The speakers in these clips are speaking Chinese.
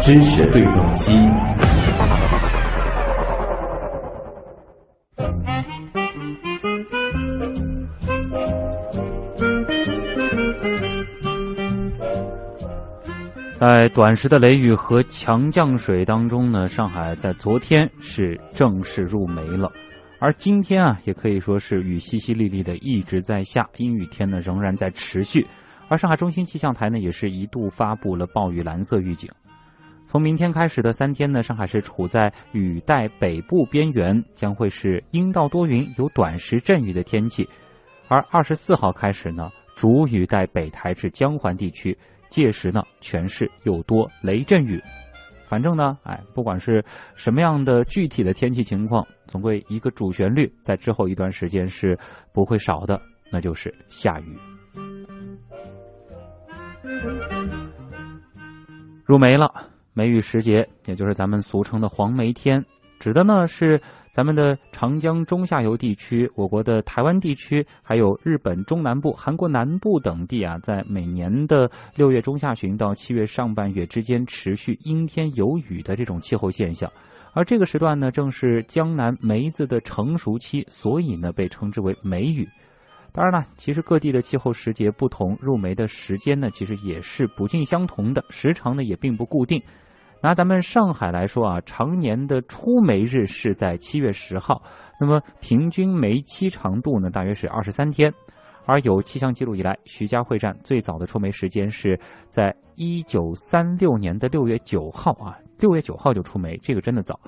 知识对撞机。在短时的雷雨和强降水当中呢，上海在昨天是正式入梅了，而今天啊，也可以说是雨淅淅沥沥的一直在下，阴雨天呢仍然在持续，而上海中心气象台呢也是一度发布了暴雨蓝色预警。从明天开始的三天呢，上海是处在雨带北部边缘，将会是阴到多云，有短时阵雨的天气，而二十四号开始呢，主雨带北台至江环地区。届时呢，全市又多雷阵雨。反正呢，哎，不管是什么样的具体的天气情况，总归一个主旋律，在之后一段时间是不会少的，那就是下雨。入梅了，梅雨时节，也就是咱们俗称的黄梅天。指的呢是咱们的长江中下游地区，我国的台湾地区，还有日本中南部、韩国南部等地啊，在每年的六月中下旬到七月上半月之间持续阴天有雨的这种气候现象。而这个时段呢，正是江南梅子的成熟期，所以呢被称之为梅雨。当然了，其实各地的气候时节不同，入梅的时间呢，其实也是不尽相同的，时长呢也并不固定。拿咱们上海来说啊，常年的出梅日是在七月十号，那么平均梅期长度呢大约是二十三天，而有气象记录以来，徐家汇站最早的出梅时间是在一九三六年的六月九号啊，六月九号就出梅，这个真的早。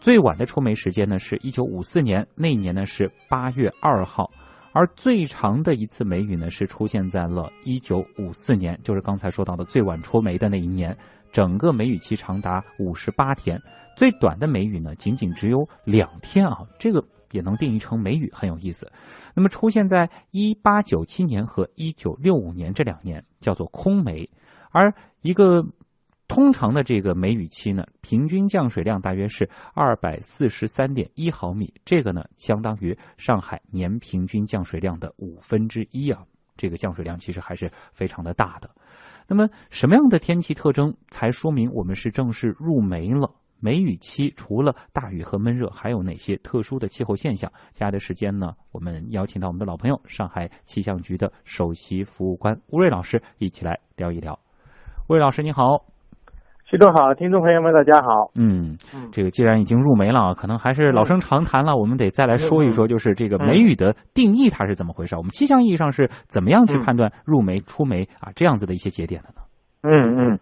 最晚的出梅时间呢是一九五四年，那一年呢是八月二号，而最长的一次梅雨呢是出现在了一九五四年，就是刚才说到的最晚出梅的那一年。整个梅雨期长达五十八天，最短的梅雨呢，仅仅只有两天啊，这个也能定义成梅雨，很有意思。那么出现在一八九七年和一九六五年这两年，叫做空梅。而一个通常的这个梅雨期呢，平均降水量大约是二百四十三点一毫米，这个呢，相当于上海年平均降水量的五分之一啊，这个降水量其实还是非常的大的。那么，什么样的天气特征才说明我们是正式入梅了？梅雨期除了大雨和闷热，还有哪些特殊的气候现象？接下来的时间呢，我们邀请到我们的老朋友，上海气象局的首席服务官吴瑞老师一起来聊一聊。吴瑞老师，你好。徐总好，听众朋友们，大家好。嗯，这个既然已经入梅了啊，可能还是老生常谈了，我们得再来说一说，就是这个梅雨的定义它是怎么回事？我们气象意义上是怎么样去判断入梅、出梅啊这样子的一些节点的呢？嗯嗯，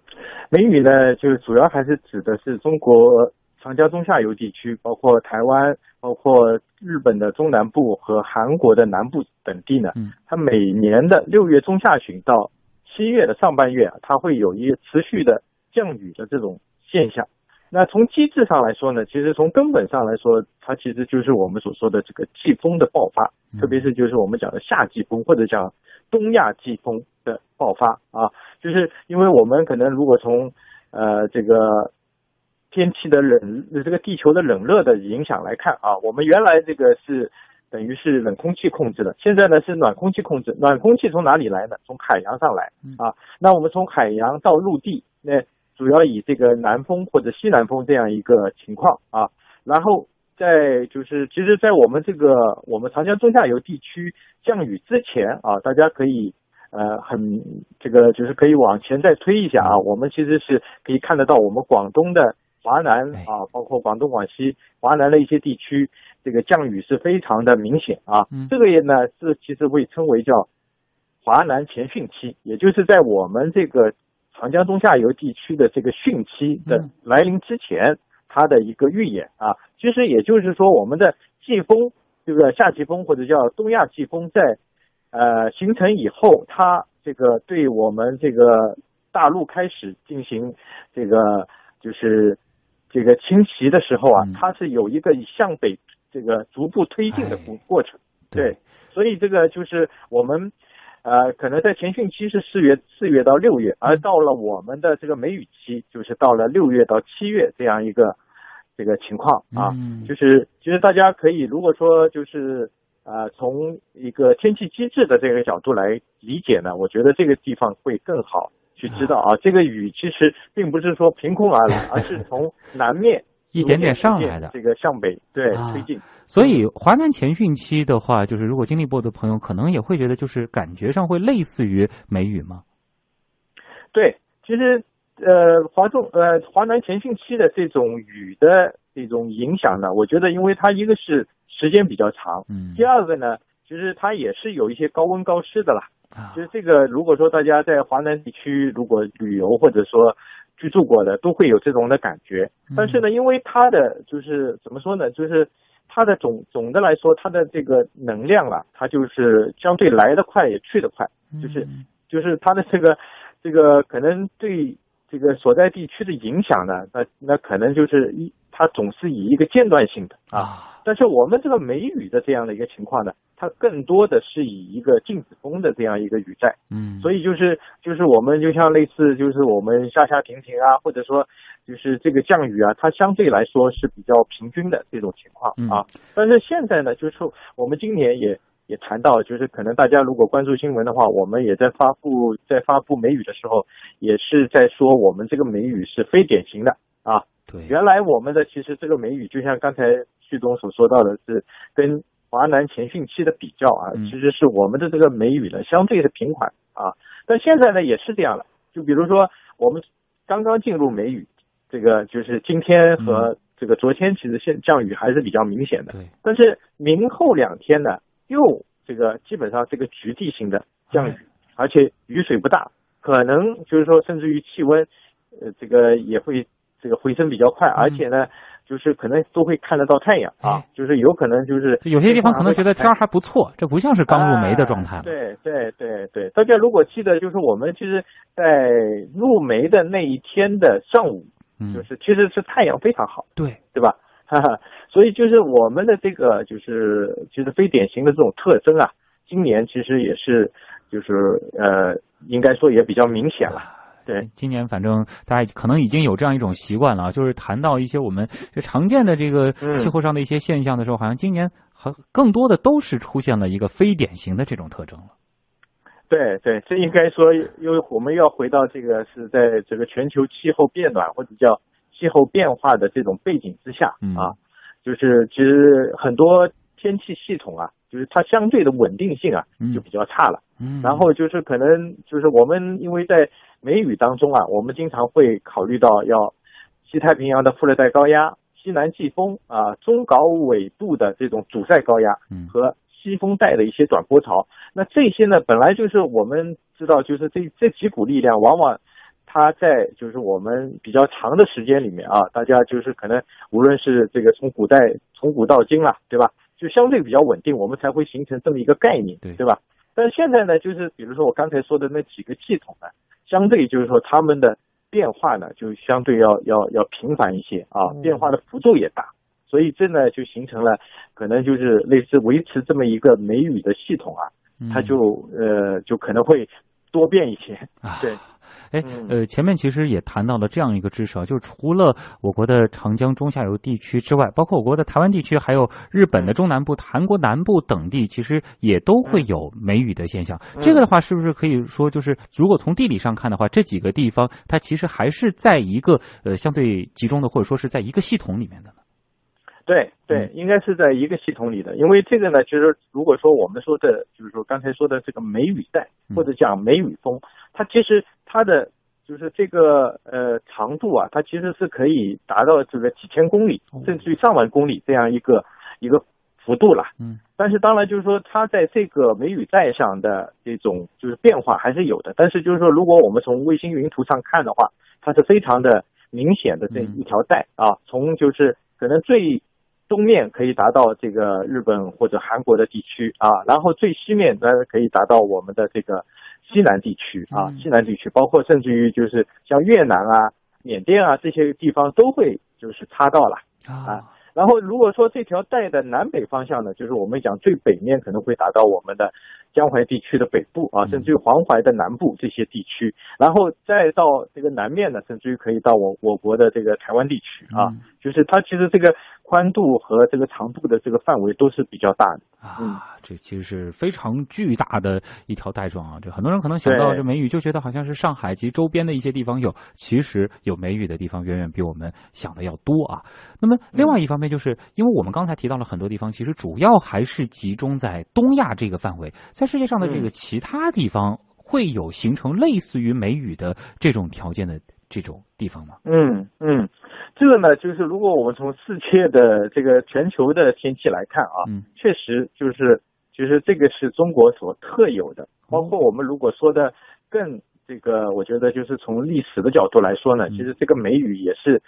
梅雨呢，就是主要还是指的是中国长江中下游地区，包括台湾、包括日本的中南部和韩国的南部等地呢。嗯，它每年的六月中下旬到七月的上半月，它会有一持续的。降雨的这种现象，那从机制上来说呢，其实从根本上来说，它其实就是我们所说的这个季风的爆发，特别是就是我们讲的夏季风或者讲东亚季风的爆发啊，就是因为我们可能如果从呃这个天气的冷，这个地球的冷热的影响来看啊，我们原来这个是等于是冷空气控制的，现在呢是暖空气控制，暖空气从哪里来呢？从海洋上来啊，那我们从海洋到陆地那。主要以这个南风或者西南风这样一个情况啊，然后在就是，其实，在我们这个我们长江中下游地区降雨之前啊，大家可以呃很这个就是可以往前再推一下啊，我们其实是可以看得到我们广东的华南啊，包括广东、广西、华南的一些地区，这个降雨是非常的明显啊。这个也呢是其实被称为叫华南前汛期，也就是在我们这个。长江中下游地区的这个汛期的来临之前，它的一个预演啊，其实也就是说，我们的季风这个夏季风或者叫东亚季风在呃形成以后，它这个对我们这个大陆开始进行这个就是这个侵袭的时候啊，它是有一个向北这个逐步推进的过过程，对，所以这个就是我们。呃，可能在前汛期是四月四月到六月，而到了我们的这个梅雨期，就是到了六月到七月这样一个这个情况啊。就是其实大家可以如果说就是呃，从一个天气机制的这个角度来理解呢，我觉得这个地方会更好去知道啊，这个雨其实并不是说凭空而来，而是从南面一点点上来的，这个向北对推进。所以华南前汛期的话，就是如果经历过的朋友，可能也会觉得，就是感觉上会类似于梅雨吗？对，其实呃，华中呃华南前汛期的这种雨的这种影响呢，我觉得因为它一个是。时间比较长，嗯，第二个呢，其实它也是有一些高温高湿的啦。啊，其实这个如果说大家在华南地区如果旅游或者说居住过的，都会有这种的感觉。但是呢，因为它的就是怎么说呢，就是它的总总的来说，它的这个能量啊，它就是相对来得快也去得快，就是就是它的这个这个可能对这个所在地区的影响呢，那那可能就是一它总是以一个间断性的啊。但是我们这个梅雨的这样的一个情况呢，它更多的是以一个静止风的这样一个雨带，嗯，所以就是就是我们就像类似就是我们下下停停啊，或者说就是这个降雨啊，它相对来说是比较平均的这种情况啊。但是现在呢，就是我们今年也也谈到，就是可能大家如果关注新闻的话，我们也在发布在发布梅雨的时候，也是在说我们这个梅雨是非典型的啊。对，原来我们的其实这个梅雨就像刚才。旭东所说到的是跟华南前汛期的比较啊，其实是我们的这个梅雨呢相对是平缓啊，但现在呢也是这样了。就比如说我们刚刚进入梅雨，这个就是今天和这个昨天其实现降雨还是比较明显的。对。但是明后两天呢，又这个基本上这个局地性的降雨，而且雨水不大，可能就是说甚至于气温，呃，这个也会这个回升比较快，而且呢。就是可能都会看得到太阳啊，就是有可能就是有些地方可能觉得天还不错，这不像是刚入梅的状态。对对对对，大家如果记得，就是我们其实，在入梅的那一天的上午，就是其实是太阳非常好，对对吧？哈哈，所以就是我们的这个就是其实非典型的这种特征啊，今年其实也是就是呃，应该说也比较明显了。对，今年反正大家可能已经有这样一种习惯了，就是谈到一些我们常见的这个气候上的一些现象的时候，好像今年很更多的都是出现了一个非典型的这种特征了。对对，这应该说，因为我们要回到这个是在这个全球气候变暖或者叫气候变化的这种背景之下啊，就是其实很多天气系统啊，就是它相对的稳定性啊就比较差了。嗯，然后就是可能就是我们因为在梅雨当中啊，我们经常会考虑到要西太平洋的副热带高压、西南季风啊、中高纬度的这种主晒高压和西风带的一些短波潮。那这些呢，本来就是我们知道，就是这这几股力量，往往它在就是我们比较长的时间里面啊，大家就是可能无论是这个从古代从古到今了，对吧？就相对比较稳定，我们才会形成这么一个概念，对吧？但现在呢，就是比如说我刚才说的那几个系统呢。相对就是说，他们的变化呢，就相对要要要频繁一些啊，变化的幅度也大，所以这呢就形成了可能就是类似维持这么一个梅雨的系统啊，它就呃就可能会多变一些啊，对。哎，呃，前面其实也谈到了这样一个知识啊，就是除了我国的长江中下游地区之外，包括我国的台湾地区，还有日本的中南部、韩国南部等地，其实也都会有梅雨的现象。这个的话，是不是可以说，就是如果从地理上看的话，这几个地方它其实还是在一个呃相对集中的，或者说是在一个系统里面的？呢？对对，应该是在一个系统里的，因为这个呢，其实如果说我们说的，就是说刚才说的这个梅雨带或者讲梅雨风，它其实它的就是这个呃长度啊，它其实是可以达到这个几千公里，甚至于上万公里这样一个一个幅度了。嗯，但是当然就是说它在这个梅雨带上的这种就是变化还是有的，但是就是说如果我们从卫星云图上看的话，它是非常的明显的这一条带啊，从就是可能最东面可以达到这个日本或者韩国的地区啊，然后最西面呢可以达到我们的这个西南地区啊，西南地区包括甚至于就是像越南啊、缅甸啊这些地方都会就是擦到了啊。然后如果说这条带的南北方向呢，就是我们讲最北面可能会达到我们的江淮地区的北部啊，甚至于黄淮的南部这些地区，然后再到这个南面呢，甚至于可以到我我国的这个台湾地区啊，就是它其实这个宽度和这个长度的这个范围都是比较大的啊，这其实是非常巨大的一条带状啊！这很多人可能想到这梅雨就觉得好像是上海及周边的一些地方有，其实有梅雨的地方远远比我们想的要多啊。那么另外一方面，就是因为我们刚才提到了很多地方，其实主要还是集中在东亚这个范围，在世界上的这个其他地方会有形成类似于梅雨的这种条件的这种地方吗？嗯嗯。这个呢，就是如果我们从世界的这个全球的天气来看啊，确实就是，就是这个是中国所特有的。包括我们如果说的更这个，我觉得就是从历史的角度来说呢，其实这个梅雨也是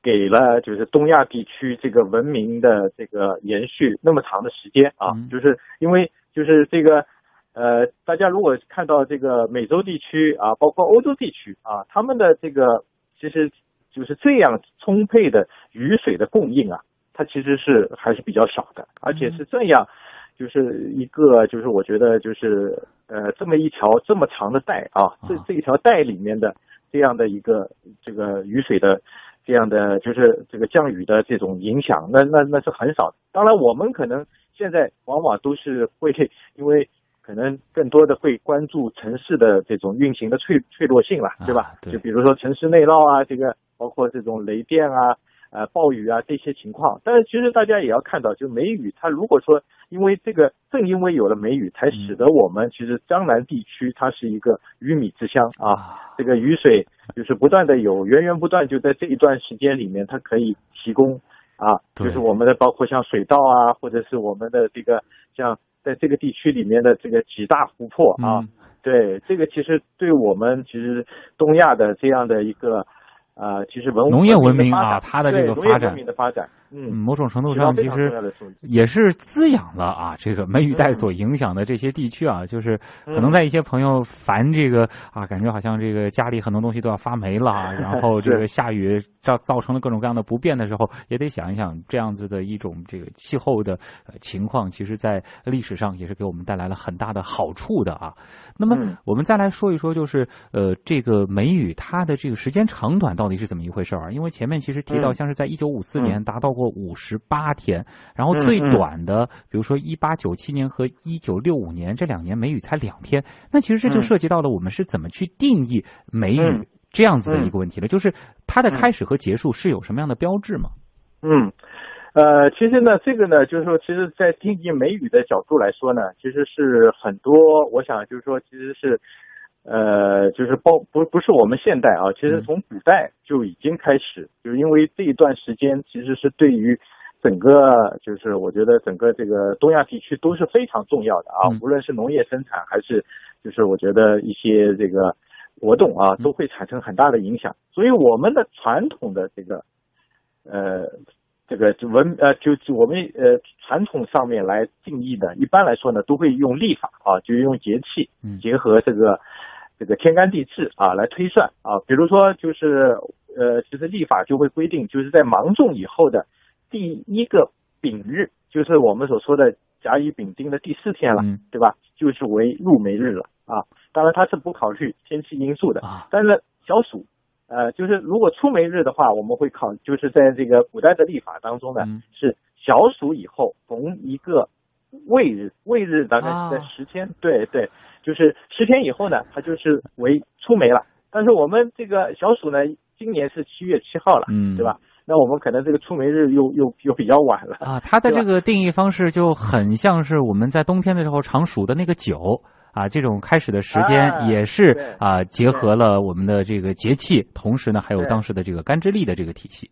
给了就是东亚地区这个文明的这个延续那么长的时间啊，就是因为就是这个呃，大家如果看到这个美洲地区啊，包括欧洲地区啊，他们的这个其实。就是这样充沛的雨水的供应啊，它其实是还是比较少的，而且是这样，就是一个就是我觉得就是呃这么一条这么长的带啊，这这一条带里面的这样的一个这个雨水的这样的就是这个降雨的这种影响，那那那是很少。当然我们可能现在往往都是会因为可能更多的会关注城市的这种运行的脆脆弱性了，对吧？就比如说城市内涝啊，这个。包括这种雷电啊、呃暴雨啊这些情况，但是其实大家也要看到，就梅雨它如果说因为这个正因为有了梅雨，才使得我们其实江南地区它是一个鱼米之乡啊，这个雨水就是不断的有源源不断，就在这一段时间里面它可以提供啊，就是我们的包括像水稻啊，或者是我们的这个像在这个地区里面的这个几大湖泊啊，对这个其实对我们其实东亚的这样的一个。啊，其实文农业文明啊，它的这个发展，的发展，嗯，某种程度上其实也是滋养了啊，这个梅雨带所影响的这些地区啊，就是可能在一些朋友烦这个啊，感觉好像这个家里很多东西都要发霉了，然后 这个下雨造造成了各种各样的不便的时候，也得想一想这样子的一种这个气候的情况，其实在历史上也是给我们带来了很大的好处的啊。那么我们再来说一说，就是呃，这个梅雨它的这个时间长短到。到底是怎么一回事儿？因为前面其实提到，像是在一九五四年达到过五十八天，然后最短的，比如说一八九七年和一九六五年这两年梅雨才两天。那其实这就涉及到了我们是怎么去定义梅雨这样子的一个问题了，就是它的开始和结束是有什么样的标志吗？嗯，呃，其实呢，这个呢，就是说，其实，在定义梅雨的角度来说呢，其实是很多，我想就是说，其实是。呃，就是包不不是我们现代啊，其实从古代就已经开始，就是因为这一段时间其实是对于整个就是我觉得整个这个东亚地区都是非常重要的啊，无论是农业生产还是就是我觉得一些这个活动啊，都会产生很大的影响。所以我们的传统的这个呃这个文呃就是我们呃传统上面来定义的，一般来说呢都会用历法啊，就用节气结合这个。这个天干地支啊，来推算啊，比如说就是呃，其实历法就会规定，就是在芒种以后的第一个丙日，就是我们所说的甲乙丙丁的第四天了，对吧？就是为入梅日了啊。当然它是不考虑天气因素的，但是小暑，呃，就是如果出梅日的话，我们会考，就是在这个古代的历法当中呢，是小暑以后逢一个。未日，未日大概是在十天，对对，就是十天以后呢，它就是为出梅了。但是我们这个小暑呢，今年是七月七号了，嗯，对吧？那我们可能这个出梅日又又又比较晚了啊。它的这个定义方式就很像是我们在冬天的时候常数的那个九啊，这种开始的时间也是啊，结合了我们的这个节气，同时呢还有当时的这个干支历的这个体系。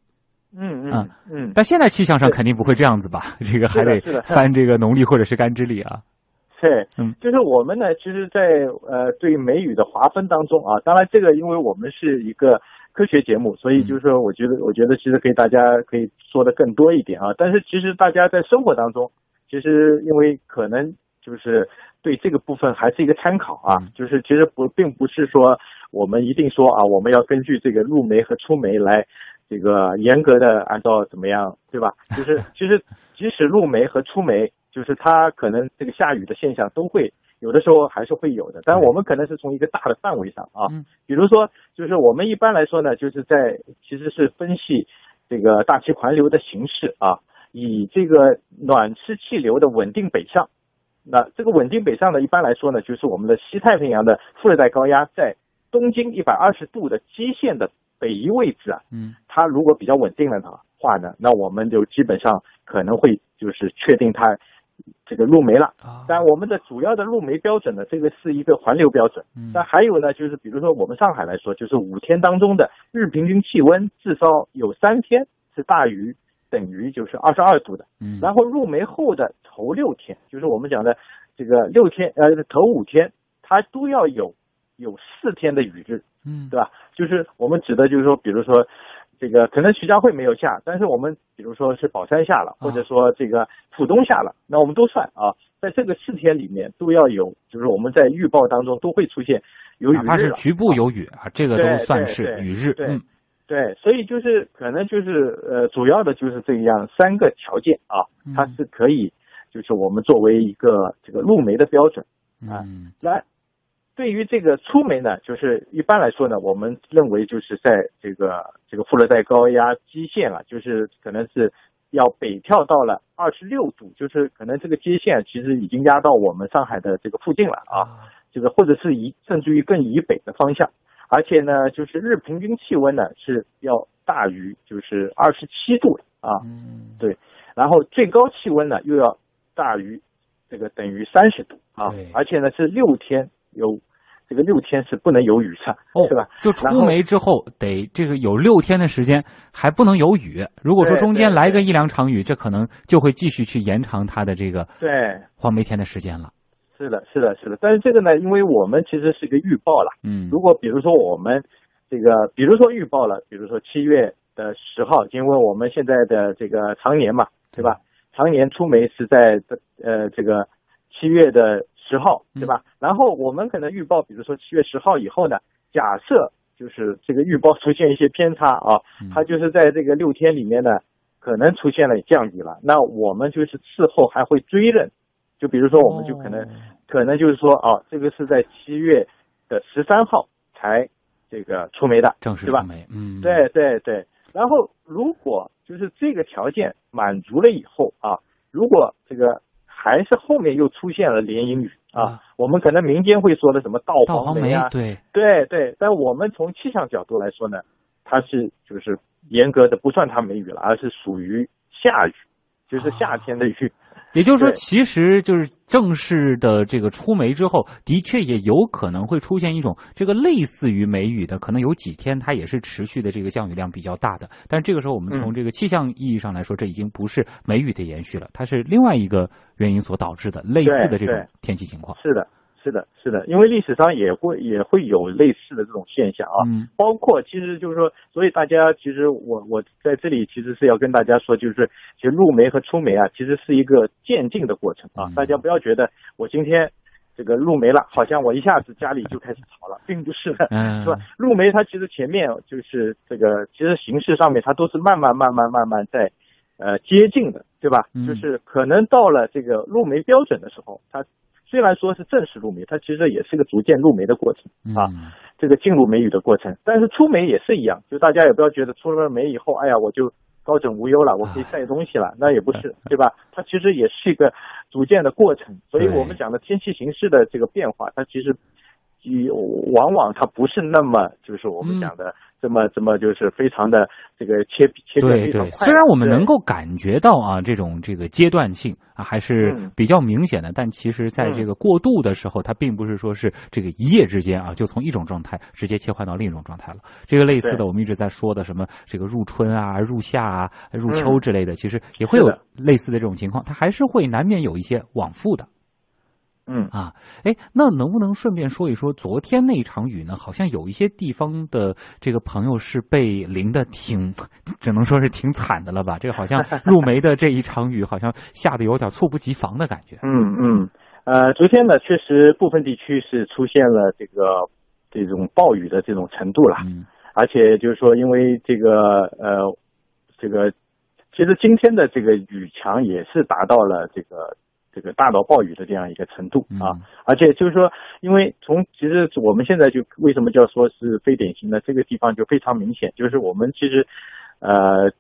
嗯嗯嗯，但现在气象上肯定不会这样子吧？这个还得翻这个农历或者是干支历啊。对，嗯，就是我们呢，其实，在呃对梅雨的划分当中啊，当然这个因为我们是一个科学节目，所以就是说，我觉得我觉得其实可以大家可以说的更多一点啊。但是其实大家在生活当中，其实因为可能就是对这个部分还是一个参考啊，就是其实不并不是说我们一定说啊，我们要根据这个入梅和出梅来。这个严格的按照怎么样，对吧？就是其实即使入梅和出梅，就是它可能这个下雨的现象都会有的时候还是会有的。但我们可能是从一个大的范围上啊，比如说就是我们一般来说呢，就是在其实是分析这个大气环流的形式啊，以这个暖湿气流的稳定北上。那这个稳定北上呢，一般来说呢，就是我们的西太平洋的副热带高压在东经一百二十度的基线的北移位置啊，嗯，它如果比较稳定了的话呢，那我们就基本上可能会就是确定它这个入梅了。但我们的主要的入梅标准呢，这个是一个环流标准。那还有呢，就是比如说我们上海来说，就是五天当中的日平均气温至少有三天是大于。等于就是二十二度的，嗯，然后入梅后的头六天，就是我们讲的这个六天，呃，头五天，它都要有有四天的雨日，嗯，对吧？就是我们指的，就是说，比如说这个可能徐家汇没有下，但是我们比如说是宝山下了，或者说这个浦东下了，那我们都算啊，在这个四天里面都要有，就是我们在预报当中都会出现有雨日，哪怕是局部有雨啊，这个都算是雨日，对。对，所以就是可能就是呃，主要的就是这样三个条件啊，它是可以，就是我们作为一个这个入梅的标准啊。来，对于这个出梅呢，就是一般来说呢，我们认为就是在这个这个副热带高压基线啊，就是可能是要北跳到了二十六度，就是可能这个接线其实已经压到我们上海的这个附近了啊，这个或者是以甚至于更以北的方向。而且呢，就是日平均气温呢是要大于就是二十七度的啊，嗯，对，然后最高气温呢又要大于这个等于三十度啊，而且呢是六天有这个六天是不能有雨的，是吧？就出梅之后得这个有六天的时间还不能有雨，如果说中间来个一两场雨，这可能就会继续去延长它的这个对黄梅天的时间了。是的，是的，是的，但是这个呢，因为我们其实是一个预报了，嗯，如果比如说我们这个，比如说预报了，比如说七月的十号，因为我们现在的这个常年嘛，对吧？常年出梅是在呃这个七月的十号，对吧？然后我们可能预报，比如说七月十号以后呢，假设就是这个预报出现一些偏差啊，它就是在这个六天里面呢，可能出现了降雨了，那我们就是事后还会追认。就比如说，我们就可能，可能就是说，啊，这个是在七月的十三号才这个出梅的，正式出梅，嗯，对对对。然后，如果就是这个条件满足了以后啊，如果这个还是后面又出现了连阴雨啊，我们可能民间会说的什么稻黄梅啊，对对对。但我们从气象角度来说呢，它是就是严格的不算它梅雨了，而是属于夏雨，就是夏天的雨。也就是说，其实就是正式的这个出梅之后，的确也有可能会出现一种这个类似于梅雨的，可能有几天它也是持续的这个降雨量比较大的。但这个时候，我们从这个气象意义上来说，这已经不是梅雨的延续了，它是另外一个原因所导致的类似的这种天气情况。是的。是的，是的，因为历史上也会也会有类似的这种现象啊，包括其实就是说，所以大家其实我我在这里其实是要跟大家说，就是其实入梅和出梅啊，其实是一个渐进的过程啊，大家不要觉得我今天这个入梅了，好像我一下子家里就开始潮了，并不是的，是吧？入梅它其实前面就是这个，其实形式上面它都是慢慢慢慢慢慢在呃接近的，对吧？就是可能到了这个入梅标准的时候，它。虽然说是正式入梅，它其实也是个逐渐入梅的过程啊，这个进入梅雨的过程。但是出梅也是一样，就大家也不要觉得出了梅以后，哎呀，我就高枕无忧了，我可以晒东西了，那也不是，对吧？它其实也是一个逐渐的过程。所以我们讲的天气形势的这个变化，它其实，往往它不是那么就是我们讲的。这么这么就是非常的这个切切对对。虽然我们能够感觉到啊，这种这个阶段性啊还是比较明显的，但其实在这个过渡的时候，它并不是说是这个一夜之间啊就从一种状态直接切换到另一种状态了。这个类似的，我们一直在说的什么这个入春啊、入夏啊、入秋之类的，其实也会有类似的这种情况，它还是会难免有一些往复的。嗯啊，哎，那能不能顺便说一说昨天那一场雨呢？好像有一些地方的这个朋友是被淋的挺，只能说是挺惨的了吧？这个好像 入梅的这一场雨，好像下的有点猝不及防的感觉。嗯嗯，呃，昨天呢，确实部分地区是出现了这个这种暴雨的这种程度了。嗯，而且就是说，因为这个呃，这个其实今天的这个雨强也是达到了这个。这个大到暴雨的这样一个程度啊，而且就是说，因为从其实我们现在就为什么叫说是非典型呢？这个地方就非常明显，就是我们其实呃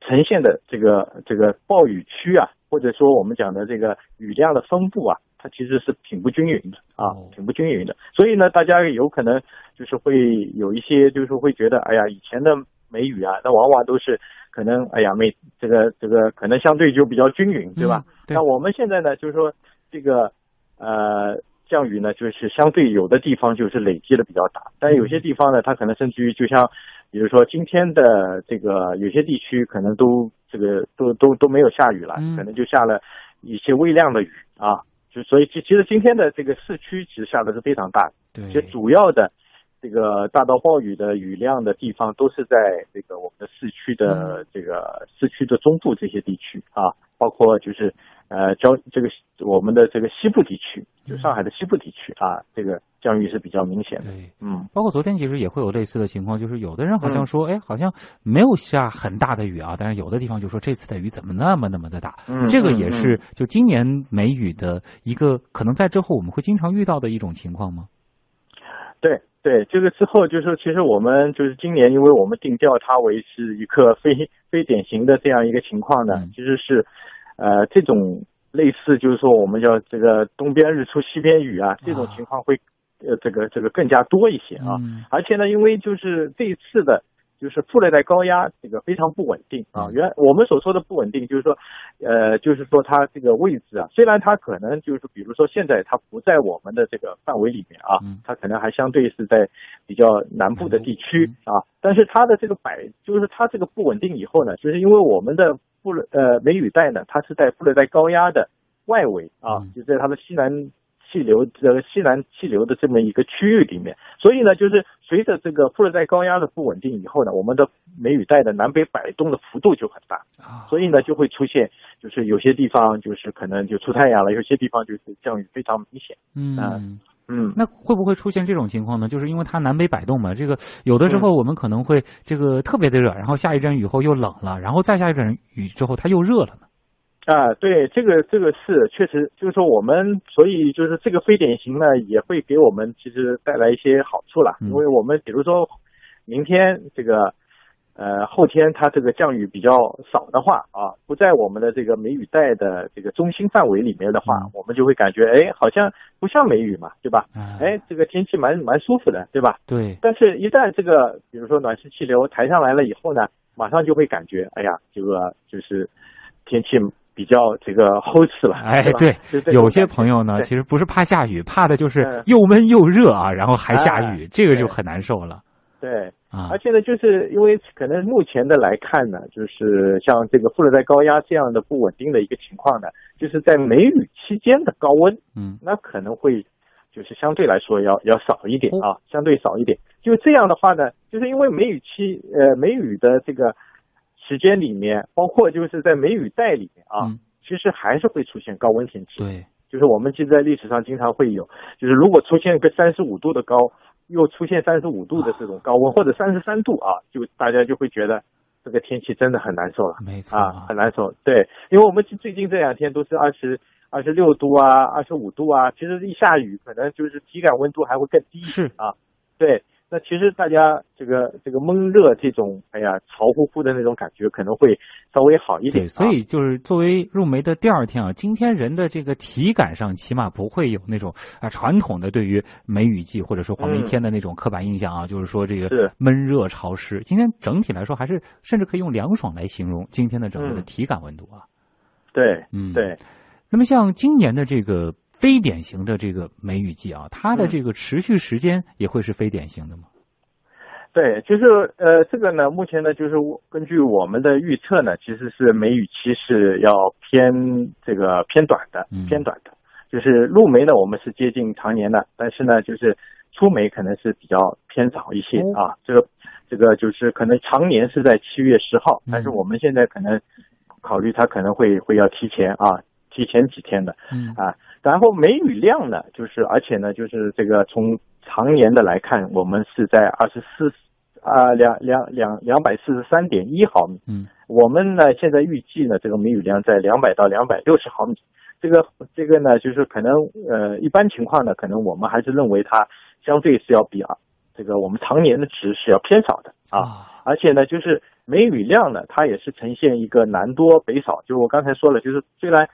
呈现的这个这个暴雨区啊，或者说我们讲的这个雨量的分布啊，它其实是挺不均匀的啊，挺不均匀的。所以呢，大家有可能就是会有一些就是会觉得，哎呀，以前的梅雨啊，那往往都是可能，哎呀，没这个这个可能相对就比较均匀，对吧？那我们现在呢，就是说这个呃降雨呢，就是相对有的地方就是累积的比较大，但有些地方呢，它可能甚至于就像。比如说今天的这个有些地区可能都这个都都都没有下雨了，可能就下了一些微量的雨啊，就所以其其实今天的这个市区其实下的是非常大，对，其实主要的这个大到暴雨的雨量的地方都是在这个我们的市区的这个市区的中部这些地区啊，包括就是。呃，交这个我们的这个西部地区，就上海的西部地区啊，这个降雨是比较明显的。对，嗯，包括昨天其实也会有类似的情况，就是有的人好像说，哎，好像没有下很大的雨啊，但是有的地方就说这次的雨怎么那么那么的大？嗯，这个也是就今年梅雨的一个可能在之后我们会经常遇到的一种情况吗？对对，这个之后就是说，其实我们就是今年，因为我们定调它为是一个非非典型的这样一个情况呢，其实是。呃，这种类似就是说，我们叫这个东边日出西边雨啊，这种情况会呃，这个这个更加多一些啊。而且呢，因为就是这一次的。就是副热带高压这个非常不稳定啊，原我们所说的不稳定，就是说，呃，就是说它这个位置啊，虽然它可能就是比如说现在它不在我们的这个范围里面啊，它可能还相对是在比较南部的地区啊，但是它的这个摆，就是它这个不稳定以后呢，就是因为我们的副热呃梅雨带呢，它是在副热带高压的外围啊，就在它的西南。气流这个西南气流的这么一个区域里面，所以呢，就是随着这个副热带高压的不稳定以后呢，我们的梅雨带的南北摆动的幅度就很大，所以呢，就会出现就是有些地方就是可能就出太阳了，有些地方就是降雨非常明显。嗯嗯，那会不会出现这种情况呢？就是因为它南北摆动嘛，这个有的时候我们可能会这个特别的热，然后下一阵雨后又冷了，然后再下一阵雨之后它又热了呢。啊，对，这个这个是确实，就是说我们，所以就是这个非典型呢，也会给我们其实带来一些好处了，因为我们比如说明天这个，呃，后天它这个降雨比较少的话啊，不在我们的这个梅雨带的这个中心范围里面的话，我们就会感觉哎，好像不像梅雨嘛，对吧？哎，这个天气蛮蛮舒服的，对吧？对。但是，一旦这个比如说暖湿气流抬上来了以后呢，马上就会感觉，哎呀，这个就是天气。比较这个齁死了，哎，对，有些朋友呢，其实不是怕下雨，怕的就是又闷又热啊，然后还下雨，这个就很难受了。对，啊，而且呢，就是因为可能目前的来看呢，就是像这个副热带高压这样的不稳定的一个情况呢，就是在梅雨期间的高温，嗯，那可能会就是相对来说要要少一点啊，相对少一点。就这样的话呢，就是因为梅雨期，呃，梅雨的这个。时间里面，包括就是在梅雨带里面啊，其实还是会出现高温天气。对，就是我们其实在历史上经常会有，就是如果出现一个三十五度的高，又出现三十五度的这种高温，或者三十三度啊，就大家就会觉得这个天气真的很难受了。没错啊，很难受。对，因为我们最近这两天都是二十二十六度啊，二十五度啊，其实一下雨可能就是体感温度还会更低。是啊，对。那其实大家这个这个闷热这种，哎呀，潮乎乎的那种感觉可能会稍微好一点。对，所以就是作为入梅的第二天啊，今天人的这个体感上起码不会有那种啊传统的对于梅雨季或者说黄梅天的那种刻板印象啊，就是说这个闷热潮湿。今天整体来说还是甚至可以用凉爽来形容今天的整个的体感温度啊。对，嗯，对。那么像今年的这个。非典型的这个梅雨季啊，它的这个持续时间也会是非典型的吗？对，就是呃，这个呢，目前呢，就是根据我们的预测呢，其实是梅雨期是要偏这个偏短的，偏短的。就是入梅呢，我们是接近常年的，但是呢，就是出梅可能是比较偏早一些啊。这个这个就是可能常年是在七月十号，但是我们现在可能考虑它可能会会要提前啊，提前几天的，嗯啊。然后梅雨量呢，就是而且呢，就是这个从常年的来看，我们是在二十四啊两两两两百四十三点一毫米。嗯，我们呢现在预计呢，这个梅雨量在两百到两百六十毫米。这个这个呢，就是可能呃一般情况呢，可能我们还是认为它相对是要比啊这个我们常年的值是要偏少的啊。而且呢，就是梅雨量呢，它也是呈现一个南多北少。就是我刚才说了，就是虽然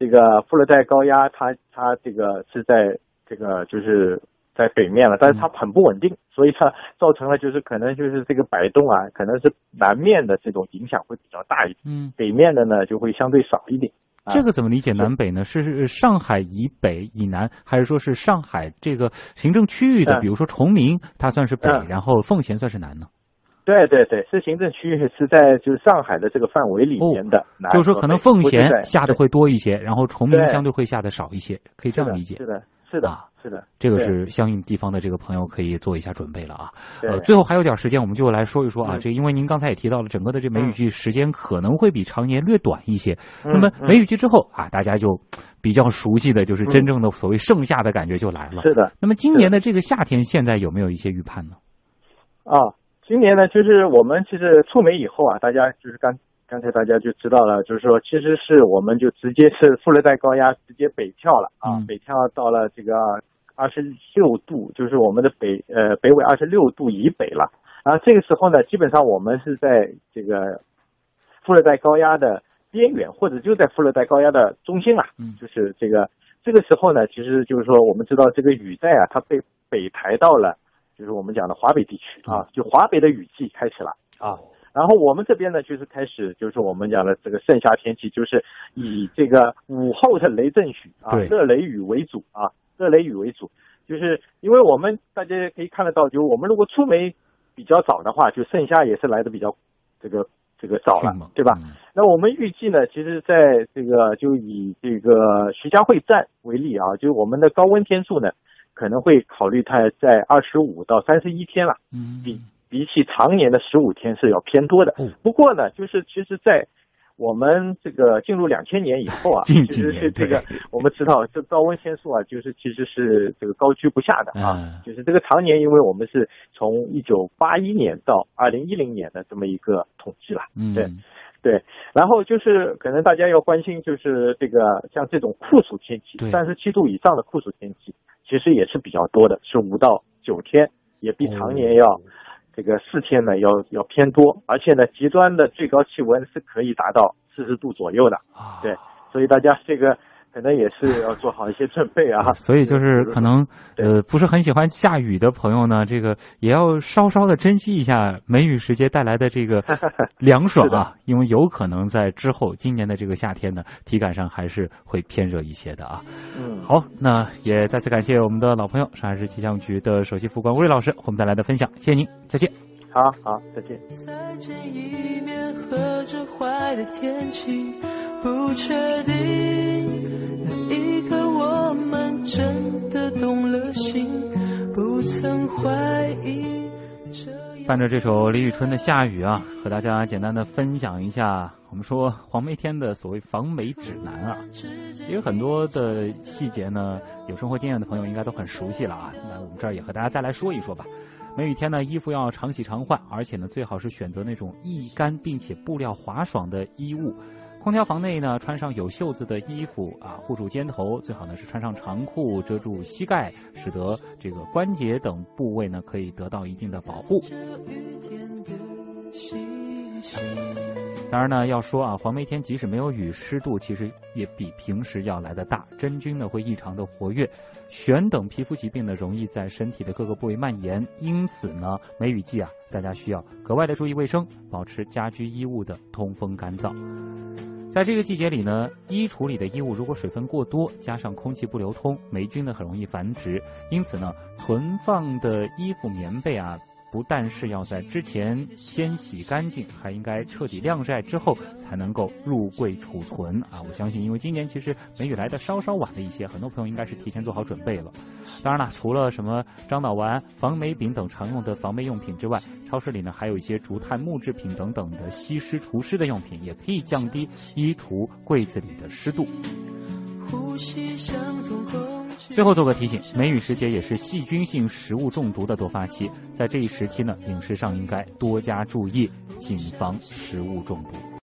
这个副热带高压它它这个是在这个就是在北面了，但是它很不稳定，所以它造成了就是可能就是这个摆动啊，可能是南面的这种影响会比较大一点，嗯，北面的呢就会相对少一点。这个怎么理解？南北呢？是上海以北以南，还是说是上海这个行政区域的？比如说崇明，它算是北，然后奉贤算是南呢？对对对，是行政区域是在就是上海的这个范围里面的。就是说，可能奉贤下的会多一些，然后崇明相对会下的少一些，可以这样理解。是的。是的，是的，这个是相应地方的这个朋友可以做一下准备了啊。呃，最后还有点时间，我们就来说一说啊。这因为您刚才也提到了，整个的这梅雨季时间可能会比常年略短一些。那么梅雨季之后啊，大家就比较熟悉的就是真正的所谓盛夏的感觉就来了。是的。那么今年的这个夏天，现在有没有一些预判呢？啊，今年呢，就是我们其实触梅以后啊，大家就是刚。刚才大家就知道了，就是说，其实是我们就直接是副热带高压直接北跳了啊，北跳到了这个二十六度，就是我们的北呃北纬二十六度以北了。然后这个时候呢，基本上我们是在这个副热带高压的边缘，或者就在副热带高压的中心啊。嗯，就是这个这个时候呢，其实就是说，我们知道这个雨带啊，它被北抬到了，就是我们讲的华北地区啊，就华北的雨季开始了啊。然后我们这边呢，就是开始，就是我们讲的这个盛夏天气，就是以这个午后的雷阵雨啊，热雷雨为主啊，热雷雨为主。就是因为我们大家可以看得到，就我们如果出梅比较早的话，就盛夏也是来的比较这个这个早了，对吧？那我们预计呢，其实在这个就以这个徐家汇站为例啊，就是我们的高温天数呢，可能会考虑它在二十五到三十一天了，嗯，比。比起常年的十五天是要偏多的。不过呢，就是其实，在我们这个进入两千年以后啊，其实是这个我们知道这高温天数啊，就是其实是这个高居不下的啊。就是这个常年，因为我们是从一九八一年到二零一零年的这么一个统计了。嗯，对对。然后就是可能大家要关心，就是这个像这种酷暑天气，三十七度以上的酷暑天气，其实也是比较多的，是五到九天，也比常年要。这个四天呢，要要偏多，而且呢，极端的最高气温是可以达到四十度左右的。对，所以大家这个。可能也是要做好一些准备啊，所以就是可能呃不是很喜欢下雨的朋友呢，这个也要稍稍的珍惜一下梅雨时节带来的这个 凉爽啊，因为有可能在之后今年的这个夏天呢，体感上还是会偏热一些的啊。嗯，好，那也再次感谢我们的老朋友上海市气象局的首席副官吴瑞老师和我们带来的分享，谢谢您，再见。好好，再见。不确定那一刻我们真的动了心，不曾怀疑。伴着这首李宇春的《下雨》啊，和大家简单的分享一下，我们说黄梅天的所谓防霉指南啊，其实很多的细节呢，有生活经验的朋友应该都很熟悉了啊。那我们这儿也和大家再来说一说吧。梅雨天呢，衣服要常洗常换，而且呢，最好是选择那种易干并且布料滑爽的衣物。空调房内呢，穿上有袖子的衣服啊，护住肩头，最好呢是穿上长裤遮住膝盖，使得这个关节等部位呢可以得到一定的保护。当然呢，要说啊，黄梅天即使没有雨，湿度其实也比平时要来的大，真菌呢会异常的活跃，癣等皮肤疾病呢容易在身体的各个部位蔓延，因此呢，梅雨季啊，大家需要格外的注意卫生，保持家居衣物的通风干燥。在这个季节里呢，衣橱里的衣物如果水分过多，加上空气不流通，霉菌呢很容易繁殖。因此呢，存放的衣服、棉被啊。不但是要在之前先洗干净，还应该彻底晾晒之后才能够入柜储存啊！我相信，因为今年其实梅雨来的稍稍晚了一些，很多朋友应该是提前做好准备了。当然了，除了什么樟脑丸、防霉饼等常用的防霉用品之外，超市里呢还有一些竹炭木制品等等的吸湿除湿的用品，也可以降低衣橱柜子里的湿度。呼吸相同最后做个提醒，梅雨时节也是细菌性食物中毒的多发期，在这一时期呢，饮食上应该多加注意，谨防食物中毒。